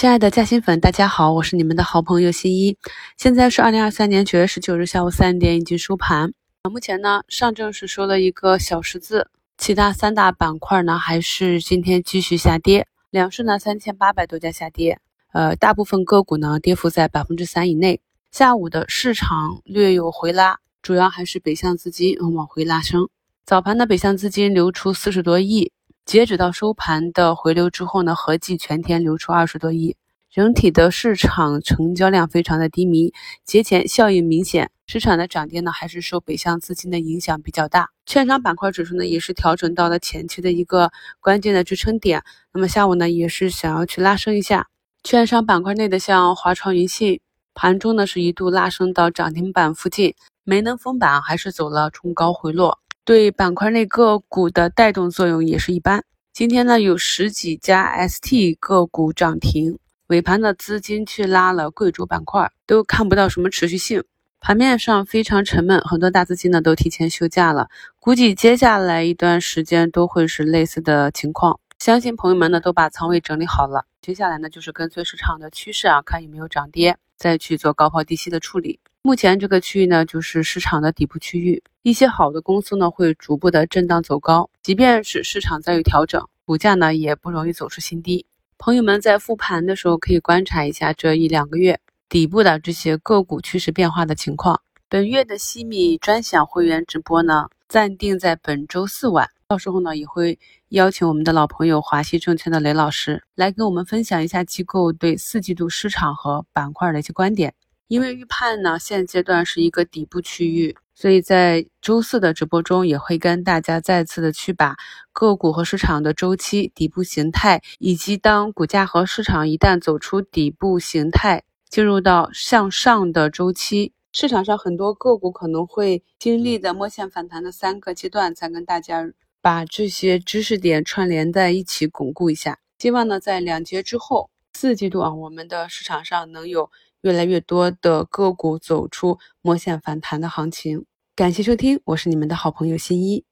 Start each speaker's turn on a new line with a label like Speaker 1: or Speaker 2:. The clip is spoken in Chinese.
Speaker 1: 亲爱的嘉兴粉，大家好，我是你们的好朋友新一。现在是二零二三年九月十九日下午三点，已经收盘。啊，目前呢，上证是收了一个小十字，其他三大板块呢还是今天继续下跌。两市呢三千八百多家下跌，呃，大部分个股呢跌幅在百分之三以内。下午的市场略有回拉，主要还是北向资金往回拉升。早盘的北向资金流出四十多亿。截止到收盘的回流之后呢，合计全天流出二十多亿，整体的市场成交量非常的低迷，节前效应明显，市场的涨跌呢还是受北向资金的影响比较大。券商板块指数呢也是调整到了前期的一个关键的支撑点，那么下午呢也是想要去拉升一下。券商板块内的像华创云信，盘中呢是一度拉升到涨停板附近，没能封板，还是走了冲高回落。对板块内个股的带动作用也是一般。今天呢，有十几家 ST 个股涨停，尾盘的资金去拉了贵州板块，都看不到什么持续性。盘面上非常沉闷，很多大资金呢都提前休假了，估计接下来一段时间都会是类似的情况。相信朋友们呢都把仓位整理好了，接下来呢就是跟随市场的趋势啊，看有没有涨跌，再去做高抛低吸的处理。目前这个区域呢，就是市场的底部区域，一些好的公司呢会逐步的震荡走高，即便是市场再有调整，股价呢也不容易走出新低。朋友们在复盘的时候可以观察一下这一两个月底部的这些个股趋势变化的情况。本月的西米专享会员直播呢暂定在本周四晚，到时候呢也会邀请我们的老朋友华西证券的雷老师来跟我们分享一下机构对四季度市场和板块的一些观点。因为预判呢，现阶段是一个底部区域，所以在周四的直播中也会跟大家再次的去把个股和市场的周期、底部形态，以及当股价和市场一旦走出底部形态，进入到向上的周期，市场上很多个股可能会经历的摸线反弹的三个阶段，再跟大家把这些知识点串联在一起巩固一下。希望呢，在两节之后，四季度啊，我们的市场上能有。越来越多的个股走出摸线反弹的行情，感谢收听，我是你们的好朋友新一。